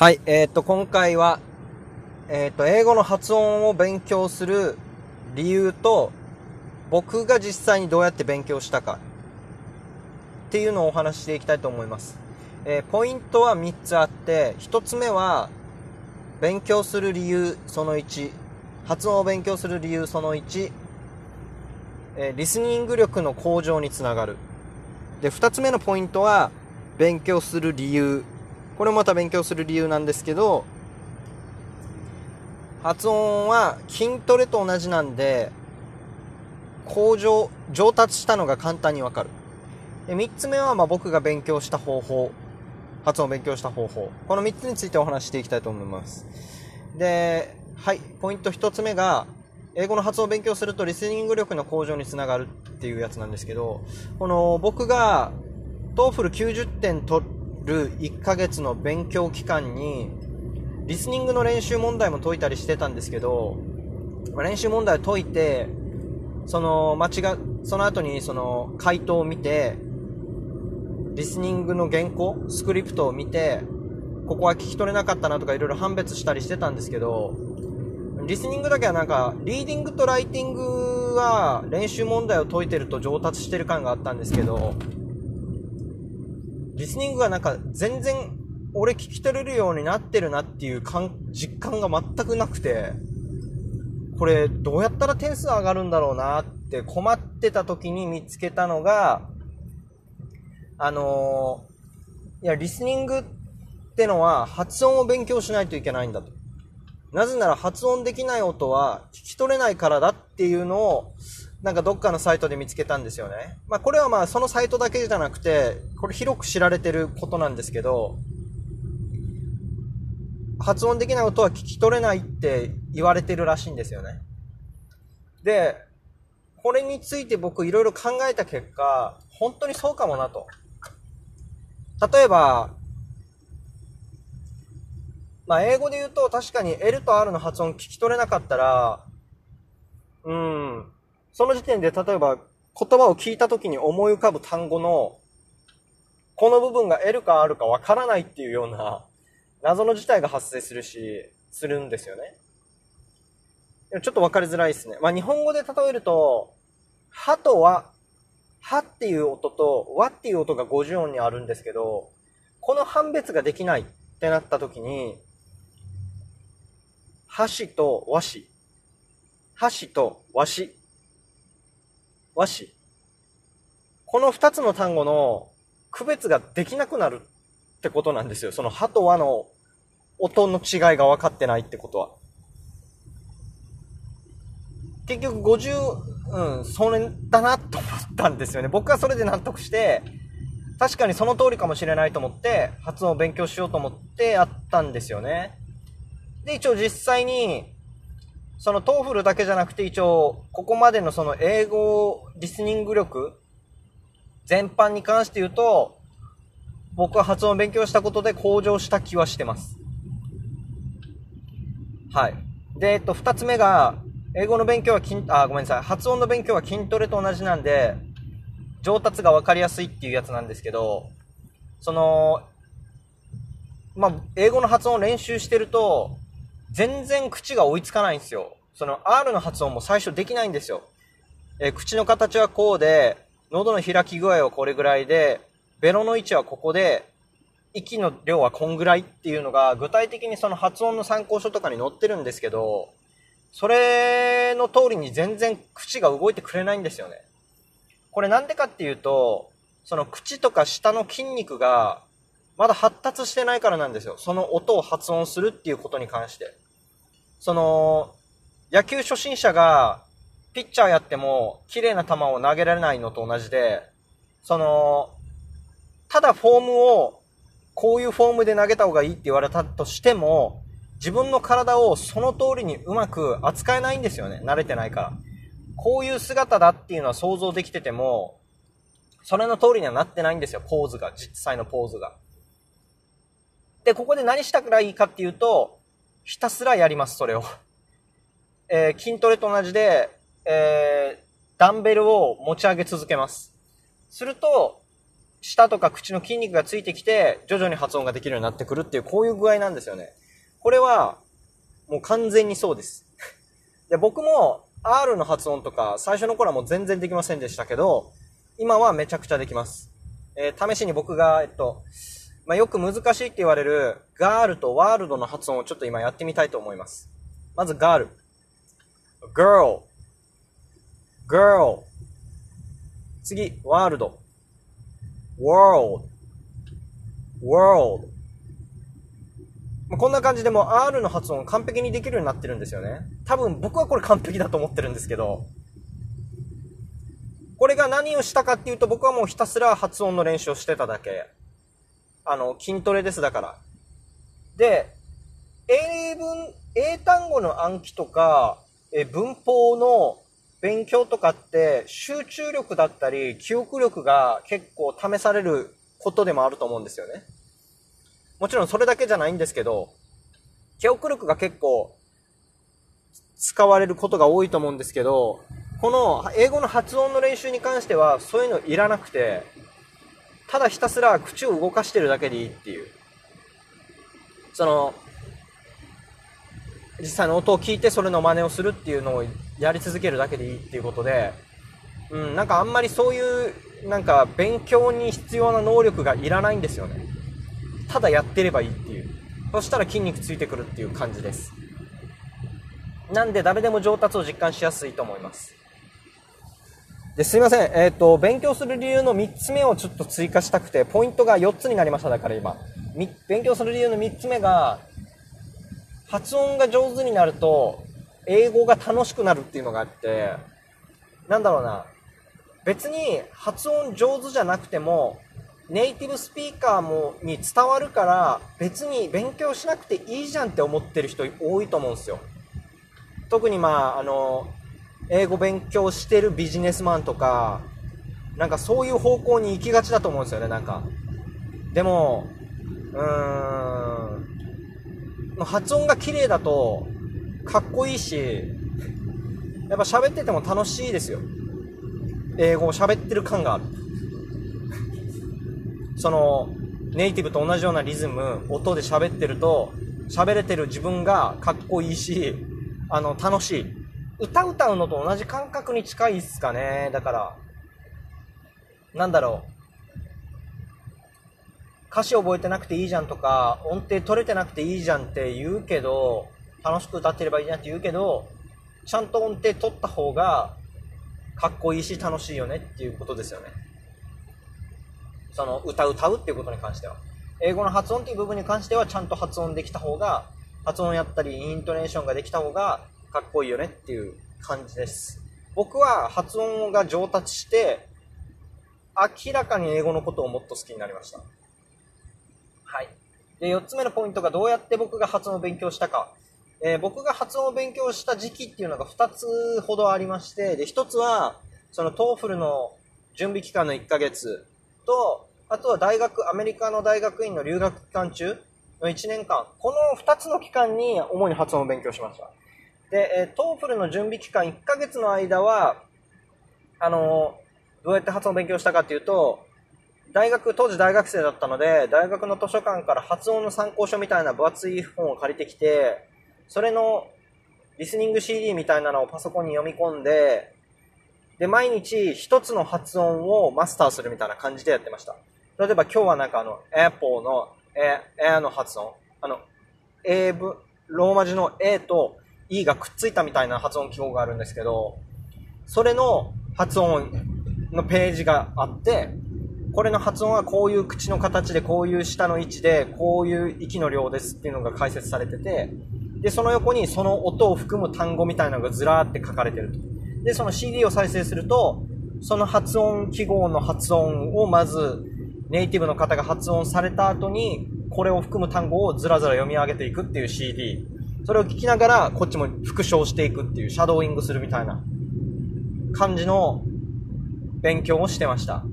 はい、えっ、と、今回は、えっ、と、英語の発音を勉強する理由と、僕が実際にどうやって勉強したか、っていうのをお話ししていきたいと思います。えーポイントは3つあって、1つ目は、勉強する理由その1、発音を勉強する理由その1、えーリスニング力の向上につながる。で、2つ目のポイントは、勉強する理由。これもまた勉強する理由なんですけど、発音は筋トレと同じなんで、向上、上達したのが簡単にわかる。で、3つ目はま僕が勉強した方法。発音を勉強した方法。この3つについてお話していきたいと思います。で、はい、ポイント1つ目が、英語の発音を勉強するとリスニング力の向上につながるっていうやつなんですけど、この僕が TOEFL90 点取っる1ヶ月の勉強期間に、リスニングの練習問題も解いたりしてたんですけど、練習問題を解いて、その間違、その後にその回答を見て、リスニングの原稿、スクリプトを見て、ここは聞き取れなかったなとかいろいろ判別したりしてたんですけど、リスニングだけはなんか、リーディングとライティングは練習問題を解いてると上達してる感があったんですけど、リスニングがなんか全然俺聞き取れるようになってるなっていう感実感が全くなくて、これどうやったら点数上がるんだろうなって困ってた時に見つけたのが、あのいや、リスニングってのは発音を勉強しないといけないんだと。なぜなら発音できない音は聞き取れないからだっていうのを、なんかどっかのサイトで見つけたんですよね。まあこれはまあそのサイトだけじゃなくて、これ広く知られてることなんですけど、発音できない音は聞き取れないって言われてるらしいんですよね。で、これについて僕いろいろ考えた結果、本当にそうかもなと。例えば、まあ、英語で言うと確かに L と R の発音聞き取れなかったら、うん、その時点で例えば言葉を聞いた時に思い浮かぶ単語の、この部分が L か R かわからないっていうような謎の事態が発生するし、するんですよね。ちょっとわかりづらいですね。まあ、日本語で例えると、はとは、はっていう音と、わっていう音が50音にあるんですけど、この判別ができないってなった時に、箸と和紙。箸と和紙。和紙。この二つの単語の区別ができなくなるってことなんですよ。その歯と和の音の違いが分かってないってことは。結局50、うん、それだなと思ったんですよね。僕はそれで納得して、確かにその通りかもしれないと思って、発音を勉強しようと思ってやったんですよね。で、一応実際に、その TOEFL だけじゃなくて一応、ここまでのその英語リスニング力全般に関して言うと、僕は発音勉強したことで向上した気はしてます。はい。で、えっと、二つ目が、英語の勉強は筋、あ、ごめんなさい。発音の勉強は筋トレと同じなんで、上達が分かりやすいっていうやつなんですけど、その、まあ、英語の発音を練習してると、全然口が追いつかないんですよ。その R の発音も最初できないんですよ。えー口の形はこうで、喉の開き具合はこれぐらいで、ベロの位置はここで、息の量はこんぐらいっていうのが、具体的にその発音の参考書とかに載ってるんですけど、それの通りに全然口が動いてくれないんですよね。これなんでかっていうと、その口とか下の筋肉が、まだ発達してないからなんですよ。その音を発音するっていうことに関して。その、野球初心者が、ピッチャーやっても、綺麗な球を投げられないのと同じで、その、ただフォームを、こういうフォームで投げた方がいいって言われたとしても、自分の体をその通りにうまく扱えないんですよね。慣れてないから。こういう姿だっていうのは想像できてても、それの通りにはなってないんですよ、ポーズが。実際のポーズが。で、ここで何したらいいかっていうと、ひたすらやります、それを。えー筋トレと同じで、えーダンベルを持ち上げ続けます。すると、舌とか口の筋肉がついてきて、徐々に発音ができるようになってくるっていう、こういう具合なんですよね。これは、もう完全にそうです。で、僕も R の発音とか、最初の頃はもう全然できませんでしたけど、今はめちゃくちゃできます。えー、試しに僕が、えっと、まあ、よく難しいって言われる、ガールとワールドの発音をちょっと今やってみたいと思います。まずガール。girl, girl. 次、ワールド。world, world. こんな感じでも R の発音完璧にできるようになってるんですよね。多分僕はこれ完璧だと思ってるんですけど、これが何をしたかっていうと僕はもうひたすら発音の練習をしてただけ。あの、筋トレですだから。で、英文、英単語の暗記とか、え文法の勉強とかって集中力だったり記憶力が結構試されることでもあると思うんですよね。もちろんそれだけじゃないんですけど、記憶力が結構使われることが多いと思うんですけど、この英語の発音の練習に関してはそういうのいらなくて、ただひたすら口を動かしてるだけでいいっていう。その、実際の音を聞いてそれの真似をするっていうのをやり続けるだけでいいっていうことで、うん、なんかあんまりそういう、なんか勉強に必要な能力がいらないんですよね。ただやってればいいっていう。そしたら筋肉ついてくるっていう感じです。なんで誰でも上達を実感しやすいと思います。で、すいません。えっ、ー、と、勉強する理由の3つ目をちょっと追加したくて、ポイントが4つになりました。だから今。勉強する理由の3つ目が、発音が上手になると、英語が楽しくなるっていうのがあって、なんだろうな。別に発音上手じゃなくても、ネイティブスピーカーもに伝わるから別に勉強しなくていいじゃんって思ってる人多いと思うんですよ特にまああの英語勉強してるビジネスマンとかなんかそういう方向に行きがちだと思うんですよねなんか。でもうーん発音が綺麗だとかっこいいしやっぱ喋ってても楽しいですよ。英語を喋ってる感がある。その、ネイティブと同じようなリズム、音で喋ってると、喋れてる自分がかっこいいし、あの、楽しい。歌歌うのと同じ感覚に近いっすかね。だから、なんだろう。歌詞覚えてなくていいじゃんとか、音程取れてなくていいじゃんって言うけど、楽しく歌ってればいいじゃんって言うけど、ちゃんと音程取った方が、かっこいいし楽しいよねっていうことですよね。その歌歌うっていうことに関しては。英語の発音っていう部分に関してはちゃんと発音できた方が、発音やったりイントネーションができた方がかっこいいよねっていう感じです。僕は発音が上達して、明らかに英語のことをもっと好きになりました。はい。で、4つ目のポイントがどうやって僕が発音を勉強したか。えー、僕が発音を勉強した時期っていうのが2つほどありまして、で、1つは、その TOEFL の準備期間の1ヶ月、と、あとは大学、アメリカの大学院の留学期間中の1年間、この2つの期間に主に発音を勉強しました。で、えー、 TOEFL の準備期間1ヶ月の間は、あのー、どうやって発音勉強したかっていうと、大学、当時大学生だったので、大学の図書館から発音の参考書みたいな分厚い本を借りてきて、それのリスニング CD みたいなのをパソコンに読み込んで、で、毎日一つの発音をマスターするみたいな感じでやってました。例えば今日はなんかあの、apple の、え、えの発音。あの、英文、ローマ字の A と E がくっついたみたいな発音記号があるんですけど、それの発音のページがあって、これの発音はこういう口の形で、こういう下の位置で、こういう息の量ですっていうのが解説されてて、で、その横にその音を含む単語みたいなのがずらーって書かれてると。で、その CD を再生すると、その発音記号の発音をまずネイティブの方が発音された後に、これを含む単語をずらずら読み上げていくっていう CD。それを聞きながら、こっちも復唱していくっていう、シャドーイングするみたいな感じの勉強をしてました。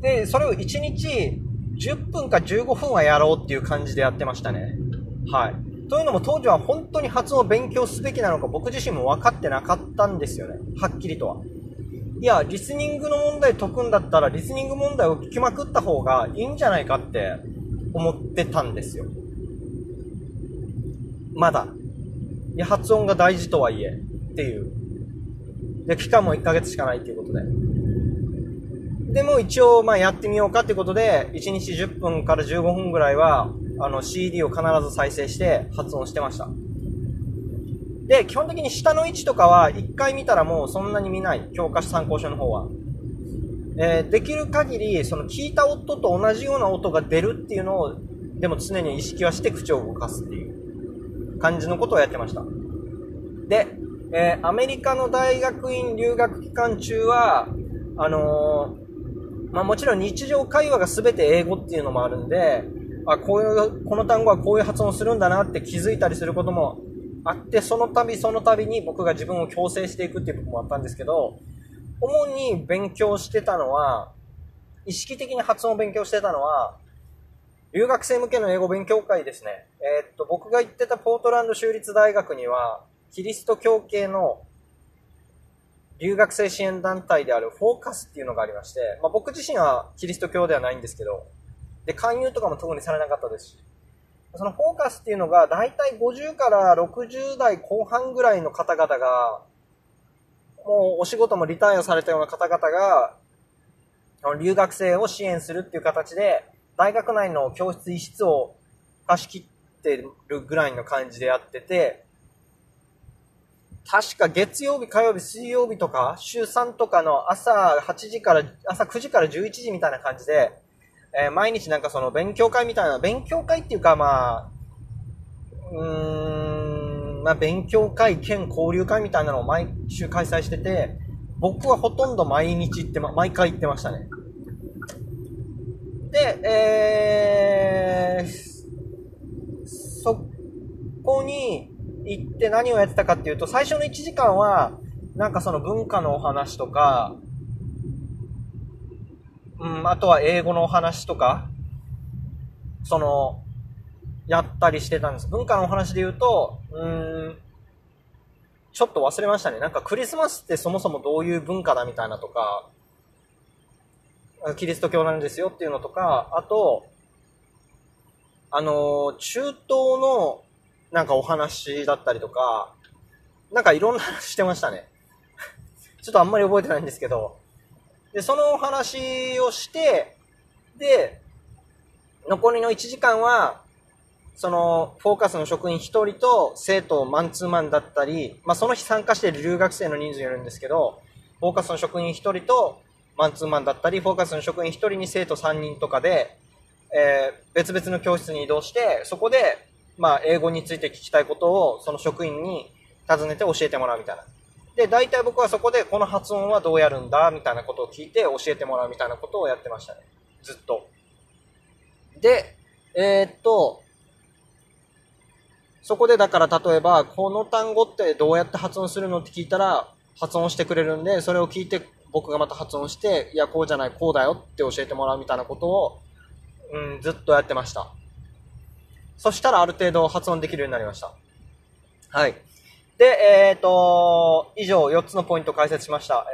で、それを1日10分か15分はやろうっていう感じでやってましたね。はい。というのも当時は本当に発音を勉強すべきなのか僕自身も分かってなかったんですよね。はっきりとは。いや、リスニングの問題解くんだったら、リスニング問題を聞きまくった方がいいんじゃないかって思ってたんですよ。まだ。発音が大事とはいえ、っていう。で、期間も1ヶ月しかないっていうことで。でも一応、まあやってみようかってことで、1日10分から15分ぐらいは、あの CD を必ず再生して発音してました。で、基本的に下の位置とかは1回見たらもうそんなに見ない。教科書参考書の方は。えー、できる限り、その聞いた音と同じような音が出るっていうのを、でも常に意識はして口を動かすっていう感じのことをやってました。で、えー、アメリカの大学院留学期間中は、あのー、まあ、もちろん日常会話が全て英語っていうのもあるんで、あ、こういう、この単語はこういう発音するんだなって気づいたりすることもあって、その度その度に僕が自分を強制していくっていう部分もあったんですけど、主に勉強してたのは、意識的に発音を勉強してたのは、留学生向けの英語勉強会ですね。えー、っと、僕が行ってたポートランド州立大学には、キリスト教系の留学生支援団体であるフォーカスっていうのがありまして、まあ、僕自身はキリスト教ではないんですけど、で、勧誘とかも特にされなかったですし、そのフォーカスっていうのが大体50から60代後半ぐらいの方々が、もうお仕事もリタイアされたような方々が、留学生を支援するっていう形で、大学内の教室一室を貸し切ってるぐらいの感じでやってて、確か月曜日、火曜日、水曜日とか、週3とかの朝8時から、朝9時から11時みたいな感じで、えー、毎日なんかその勉強会みたいな、勉強会っていうかまあ、うーん、まあ勉強会兼交流会みたいなのを毎週開催してて、僕はほとんど毎日行ってま、毎回行ってましたね。で、えー、そこに行って何をやってたかっていうと、最初の1時間は、なんかその文化のお話とか、うん、あとは英語のお話とか、その、やったりしてたんです。文化のお話で言うと、うん、ちょっと忘れましたね。なんかクリスマスってそもそもどういう文化だみたいなとか、キリスト教なんですよっていうのとか、あと、あの、中東のなんかお話だったりとか、なんかいろんな話してましたね。ちょっとあんまり覚えてないんですけど、で、そのお話をして、で、残りの1時間は、その、フォーカスの職員1人と生徒マンツーマンだったり、まあ、その日参加している留学生の人数いるんですけど、フォーカスの職員1人とマンツーマンだったり、フォーカスの職員1人に生徒3人とかで、えー、別々の教室に移動して、そこで、まあ、英語について聞きたいことを、その職員に尋ねて教えてもらうみたいな。で、大体僕はそこでこの発音はどうやるんだみたいなことを聞いて教えてもらうみたいなことをやってましたね。ずっと。で、えー、っと、そこでだから例えば、この単語ってどうやって発音するのって聞いたら、発音してくれるんで、それを聞いて僕がまた発音して、いや、こうじゃない、こうだよって教えてもらうみたいなことを、うん、ずっとやってました。そしたらある程度発音できるようになりました。はい。で、えっ、ー、と、以上4つのポイントを解説しました。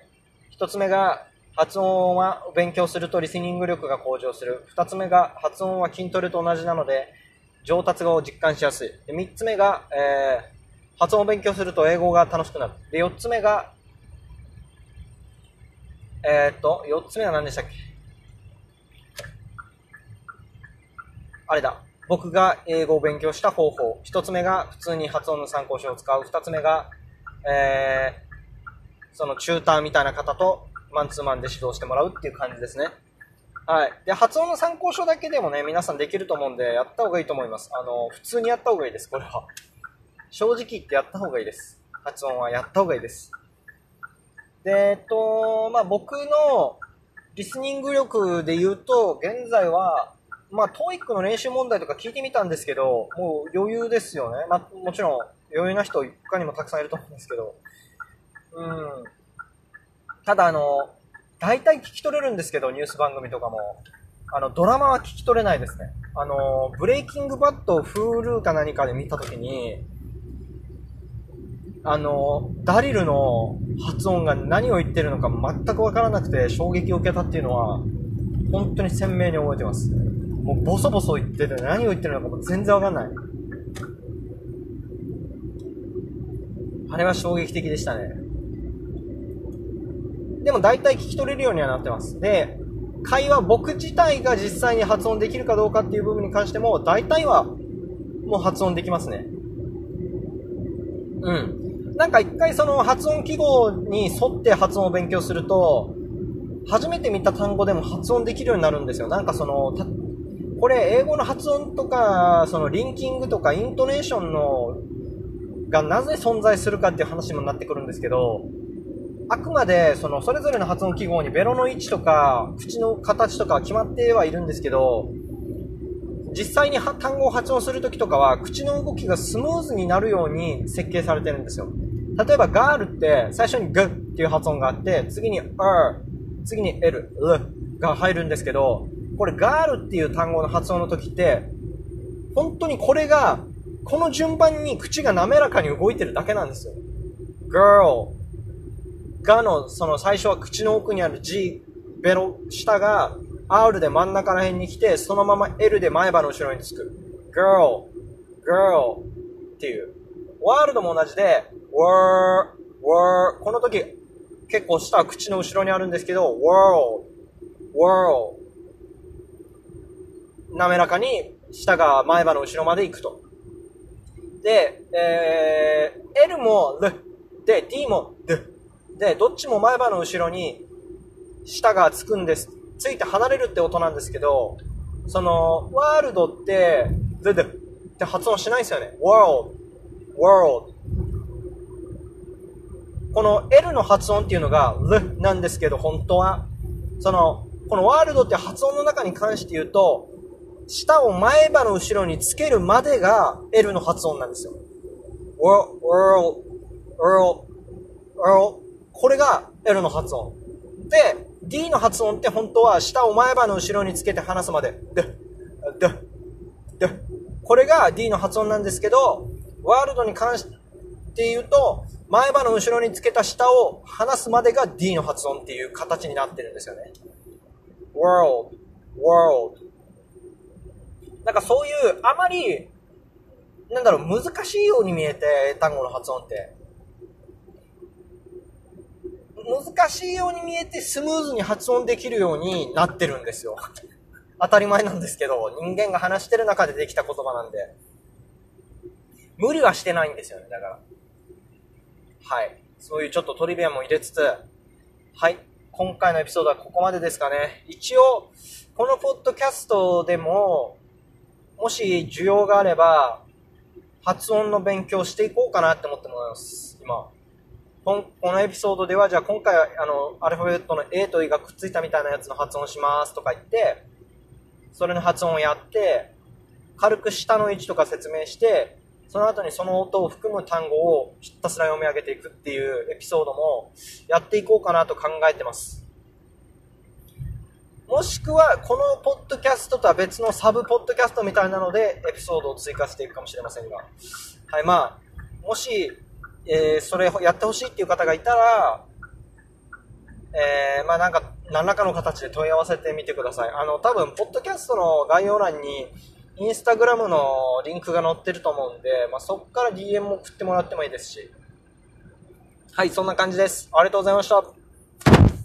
えー、1つ目が、発音は勉強するとリスニング力が向上する。2つ目が、発音は筋トレと同じなので、上達を実感しやすい。で3つ目が、えー、発音を勉強すると英語が楽しくなる。で、4つ目が、えっ、と、4つ目は何でしたっけ？あれだ。僕が英語を勉強した方法。一つ目が普通に発音の参考書を使う。二つ目が、えー、そのチューターみたいな方とマンツーマンで指導してもらうっていう感じですね。はい。で、発音の参考書だけでもね、皆さんできると思うんで、やった方がいいと思います。あの、普通にやった方がいいです、これは。正直言ってやった方がいいです。発音はやった方がいいです。で、えっと、まあ、僕のリスニング力で言うと、現在は、まあ、 TOEIC の練習問題とか聞いてみたんですけど、もう余裕ですよね。まあ、もちろん余裕な人他にもたくさんいると思うんですけど。うん。ただ、あの、大体聞き取れるんですけど、ニュース番組とかも。あの、ドラマは聞き取れないですね。あの、 Breaking Bad を Hulu か何かで見たときに、あの、ダリルの発音が何を言ってるのか全くわからなくて衝撃を受けたっていうのは、本当に鮮明に覚えてます。もうボソボソ言ってて何を言ってるのかも全然わかんない。あれは衝撃的でしたね。でも大体聞き取れるようにはなってます。で、会話、僕自体が実際に発音できるかどうかっていう部分に関しても、大体はもう発音できますね。うん。なんか一回その発音記号に沿って発音を勉強すると、初めて見た単語でも発音できるようになるんですよ。なんかその、これ英語の発音とか、そのリンキングとかイントネーションのがなぜ存在するかっていう話にもなってくるんですけど、あくまでそのそれぞれの発音記号にベロの位置とか口の形とか決まってはいるんですけど、実際に単語を発音するときとかは口の動きがスムーズになるように設計されてるんですよ。例えばガールって最初にグっていう発音があって、次に r、次に l、l が入るんですけど、これガールっていう単語の発音の時って、本当にこれが、この順番に口が滑らかに動いてるだけなんですよ。girl がの、その最初は口の奥にある G、ベロ、下が R で真ん中ら辺に来て、そのまま L で前歯の後ろにつく。girl, girl っていう。ワールドも同じで、were, were この時結構下は口の後ろにあるんですけど、world, world 滑らかに下が前歯の後ろまで行くと。で、えー、L も L で D も D で、どっちも前歯の後ろに舌がつくんです。ついて離れるって音なんですけど、その、ワールドって、ででって発音しないですよね。world, world. この L の発音っていうのが L なんですけど、本当は。その、このワールドって発音の中に関して言うと、舌を前歯の後ろにつけるまでが L の発音なんですよ。world, world, world, world. これが L の発音。で、D の発音って本当は舌を前歯の後ろにつけて話すまで。で、で、で。これが D の発音なんですけど、ワールドに関して言うと、前歯の後ろにつけた舌を離すまでが D の発音っていう形になってるんですよね。world, world. なんかそういう、あまり、なんだろう、難しいように見えて、英単語の発音って。難しいように見えてスムーズに発音できるようになってるんですよ。当たり前なんですけど、人間が話してる中でできた言葉なんで。無理はしてないんですよね、だから。はい。そういうちょっとトリビアも入れつつ、はい。今回のエピソードはここまでですかね。一応、このポッドキャストでも、もし需要があれば、発音の勉強していこうかなって思ってもらいます、今。このエピソードでは、じゃあ今回はあのアルファベットの A と E がくっついたみたいなやつの発音しますとか言って、それの発音をやって、軽く下の位置とか説明して、その後にその音を含む単語をひたすら読み上げていくっていうエピソードもやっていこうかなと考えてます。もしくは、このポッドキャストとは別のサブポッドキャストみたいなのでエピソードを追加していくかもしれませんが。はい、まあ、もしえー、それやってほしいっていう方がいたら、えー、まあなんか、何らかの形で問い合わせてみてください。あの、多分、ポッドキャストの概要欄に、インスタグラムのリンクが載ってると思うんで、まあそこから DM も送ってもらってもいいですし。はい、そんな感じです。ありがとうございました。